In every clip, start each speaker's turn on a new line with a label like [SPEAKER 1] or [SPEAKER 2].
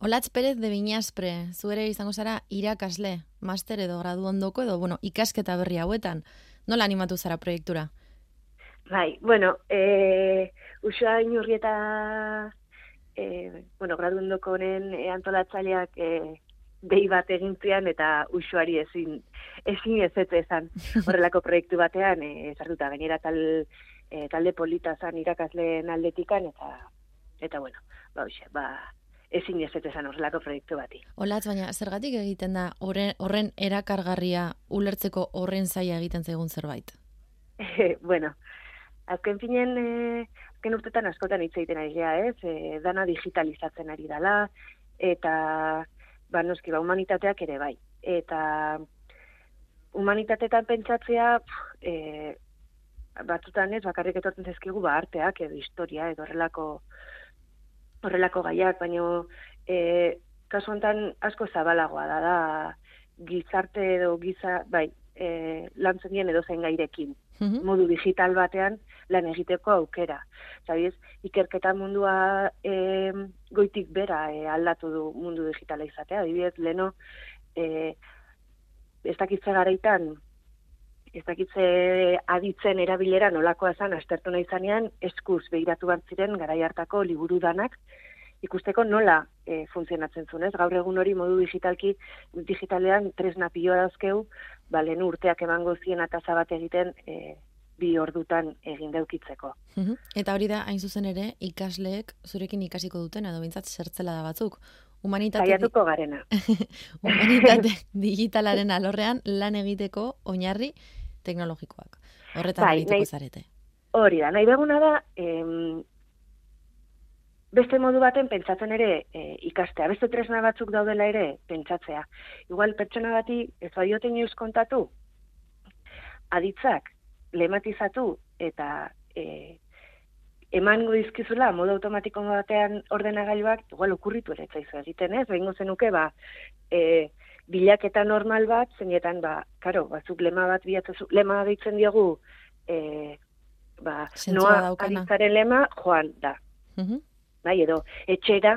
[SPEAKER 1] Olatz Perez de Binaspre, zuere izango zara irakasle, master edo gradu ondoko edo, bueno, ikasketa berri hauetan. Nola animatu zara proiektura?
[SPEAKER 2] Bai, bueno, e, usua inurrieta, e, bueno, gradu ondoko honen e, antolatzaileak e, behi bat egintzean eta usuari ezin, ezin ez ez ezan horrelako proiektu batean, e, zartuta gainera tal, e, talde polita zan irakasleen aldetikan, eta, eta bueno, ba, uxe, ba, ezin ez esan horrelako proiektu bati.
[SPEAKER 1] Olatz, baina zergatik egiten da horren, horren erakargarria ulertzeko horren zaia egiten zaigun zerbait?
[SPEAKER 2] bueno, azken finen, eh, azken urtetan askotan hitz egiten ari gea, ez? E, dana digitalizatzen ari dela, eta ba, noski, ba, humanitateak ere bai. Eta humanitatetan pentsatzea, e, batzutan ez, bakarrik etortzen zezkigu, ba, arteak edo historia edo horrelako horrelako gaiak, baino e, kasu honetan asko zabalagoa da, da gizarte edo giza, bai, e, lantzen dien edo zen gairekin, mhm. modu digital batean lan egiteko aukera. Zabiz, ikerketa mundua e, goitik bera e, aldatu du mundu digitala izatea, adibidez, leno, e, ez dakitze garaitan, ez dakitze aditzen erabilera nolakoa zan, astertu nahi zanean, eskuz behiratu bat ziren garai hartako liburu danak, ikusteko nola e, funtzionatzen zuen? Gaur egun hori modu digitalki, digitalean tresna piloa dauzkeu, ba, lehen urteak emango zien ataza bat egiten e, bi ordutan egin daukitzeko.
[SPEAKER 1] Eta hori da, hain zuzen ere, ikasleek zurekin ikasiko duten, edo bintzat zertzela da batzuk.
[SPEAKER 2] Humanitate, garena.
[SPEAKER 1] humanitate digitalaren alorrean lan egiteko oinarri teknologikoak. Horretan bai, nahi, zarete.
[SPEAKER 2] Hori da, nahi beguna da, em, beste modu baten pentsatzen ere e, ikastea. Beste tresna batzuk daudela ere pentsatzea. Igual pertsona bati ez badioten neuz kontatu, aditzak, lematizatu eta e, emango dizkizula modu automatiko batean ordenagailuak igual okurritu ere zaizu egiten, ez? Behingo zenuke ba e, bilaketa normal bat, zeinetan, ba, karo, batzuk lema bat bilatzu, lema deitzen diogu, e, ba, noa aditzaren lema, joan, da. Uh Bai, edo, etxera,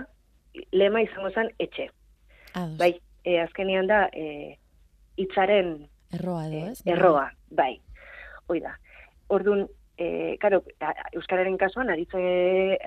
[SPEAKER 2] lema izango zen, etxe.
[SPEAKER 1] Ados.
[SPEAKER 2] Bai, e, azkenean da, e, itzaren...
[SPEAKER 1] Erroa edo, ez?
[SPEAKER 2] erroa, bai. Hoi da. Orduan, e, karo, Euskararen kasuan, aritze,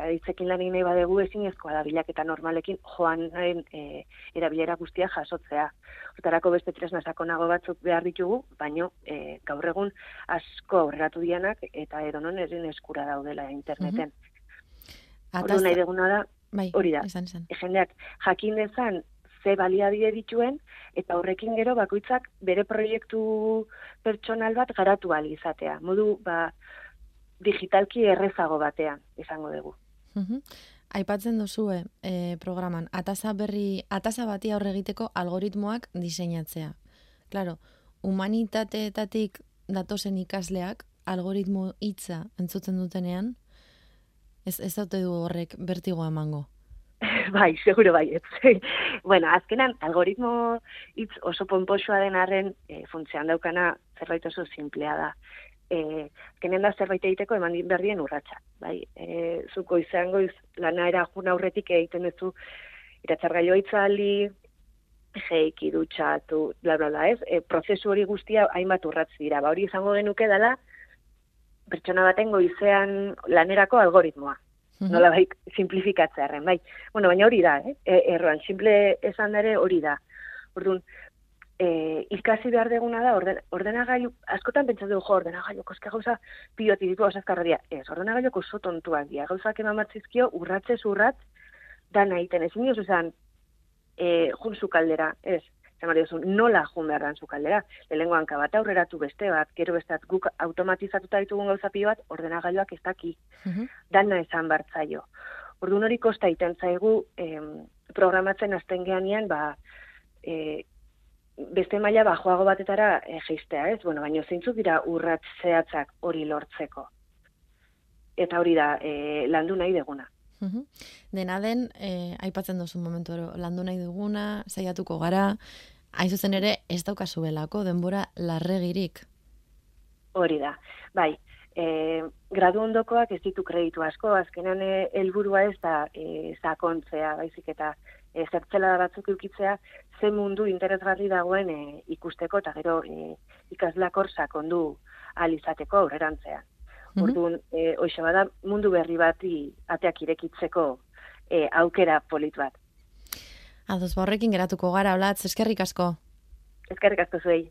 [SPEAKER 2] aritzekin lan nahi badegu ezin ezkoa da bilaketa normalekin joan nahen e, erabilera guztia jasotzea. Hortarako beste tresna sakonago batzuk behar ditugu, baino e, gaur egun asko aurreratu dianak eta edonon erin eskura daudela interneten. Mm -hmm. nahi deguna da, bai, hori da, esan, esan. jendeak jakin dezan ze baliabide dituen, eta horrekin gero bakoitzak bere proiektu pertsonal bat garatu izatea. Modu, ba, digitalki errezago batean, izango dugu.
[SPEAKER 1] Aipatzen duzue e, programan, atasa berri, atasa bati aurre egiteko algoritmoak diseinatzea. Claro, humanitateetatik datozen ikasleak algoritmo hitza entzutzen dutenean, ez, ez daute du horrek bertigo emango?
[SPEAKER 2] bai, seguro bai, ez. bueno, azkenan, algoritmo hitz oso pomposua den arren, e, funtzean daukana zerbait oso simplea da eh kenen da zerbait egiteko eman berdien urratsa bai eh zuko izan goiz lana era jun aurretik egiten duzu iratzargailo itzali jeiki dutxatu bla bla bla ez e, prozesu hori guztia hainbat urratz dira ba hori izango genuke dela pertsona baten goizean lanerako algoritmoa Mm -hmm. nola bai, simplifikatzearen, bai. Bueno, baina hori da, eh? E, erroan, simple esan ere hori da. Orduan, e, ikasi behar deguna da, orden, ordenagailu, askotan pentsa dugu, jo, ordenagailu, koske gauza, pioti ditu osazkarra ez, ordenagailu oso tontuak dia, gauzak eman batzizkio, urratze urrat, da nahiten, ez nioz esan, e, jun kaldera, ez, zamar diozun, nola jun behar dan kaldera, lehenko hanka bat aurreratu beste bat, gero bestat guk automatizatuta ditugun gauza pio bat, ordenagailuak ez daki, uh -huh. dana esan bartzaio. Ordu hori kosta iten zaigu, em, programatzen azten gehanean, ba, e, beste maila bajoago batetara e, geistea, ez? Bueno, baina zeintzuk dira urrats zehatzak hori lortzeko. Eta hori da, e, landu nahi deguna.
[SPEAKER 1] Dena den, e, aipatzen duzu momentu ero, landu nahi duguna, zaiatuko gara, hain zuzen ere, ez daukazu belako, denbora larregirik.
[SPEAKER 2] Hori da, bai, e, gradu ondokoak ez ditu kreditu asko, azkenan helburua ez da e, sakontzea, baizik eta e, zertzela batzuk eukitzea, ze mundu interesgarri dagoen e, ikusteko, eta gero e, ikasleak orsak alizateko aurrerantzean. Mm -hmm. Orduan, e, hoxe bada, mundu berri bati ateak irekitzeko e, aukera polit bat.
[SPEAKER 1] Ados, borrekin ba, geratuko gara, olatz, eskerrik asko.
[SPEAKER 2] Eskerrik asko zuei.